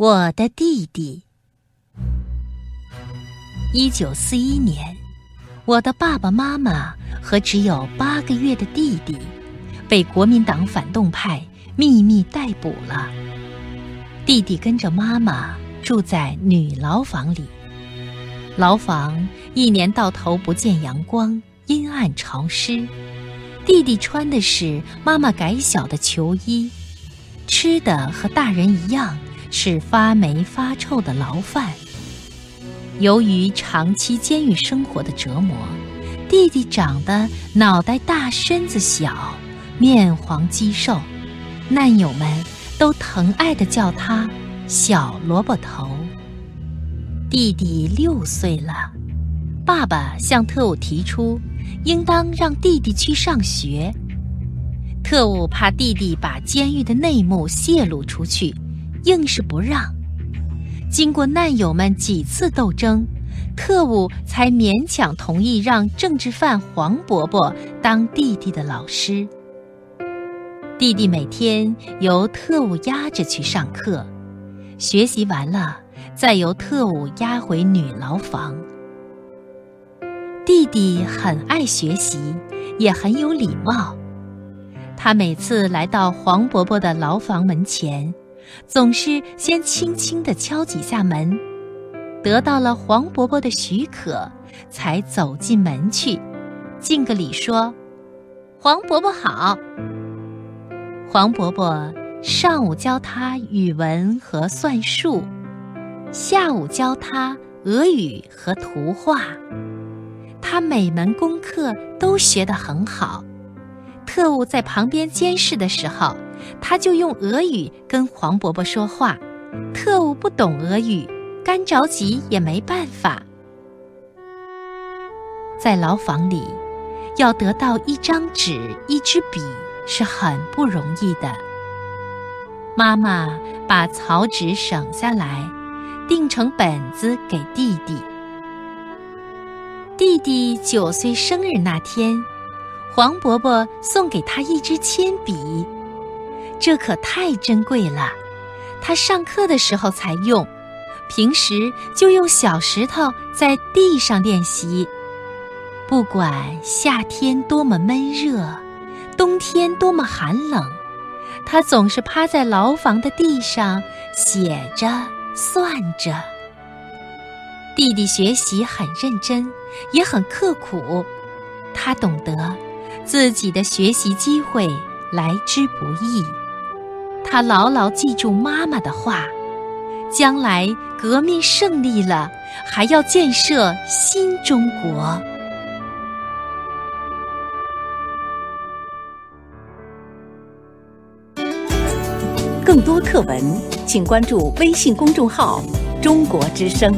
我的弟弟。一九四一年，我的爸爸妈妈和只有八个月的弟弟，被国民党反动派秘密逮捕了。弟弟跟着妈妈住在女牢房里，牢房一年到头不见阳光，阴暗潮湿。弟弟穿的是妈妈改小的囚衣，吃的和大人一样。是发霉发臭的牢饭。由于长期监狱生活的折磨，弟弟长得脑袋大、身子小、面黄肌瘦，难友们都疼爱地叫他“小萝卜头”。弟弟六岁了，爸爸向特务提出，应当让弟弟去上学。特务怕弟弟把监狱的内幕泄露出去。硬是不让。经过难友们几次斗争，特务才勉强同意让政治犯黄伯伯当弟弟的老师。弟弟每天由特务押着去上课，学习完了再由特务押回女牢房。弟弟很爱学习，也很有礼貌。他每次来到黄伯伯的牢房门前。总是先轻轻地敲几下门，得到了黄伯伯的许可，才走进门去，敬个礼说：“黄伯伯好。”黄伯伯上午教他语文和算术，下午教他俄语和图画，他每门功课都学得很好。特务在旁边监视的时候。他就用俄语跟黄伯伯说话，特务不懂俄语，干着急也没办法。在牢房里，要得到一张纸、一支笔是很不容易的。妈妈把草纸省下来，订成本子给弟弟。弟弟九岁生日那天，黄伯伯送给他一支铅笔。这可太珍贵了，他上课的时候才用，平时就用小石头在地上练习。不管夏天多么闷热，冬天多么寒冷，他总是趴在牢房的地上写着、算着。弟弟学习很认真，也很刻苦，他懂得自己的学习机会来之不易。他牢牢记住妈妈的话，将来革命胜利了，还要建设新中国。更多课文，请关注微信公众号“中国之声”。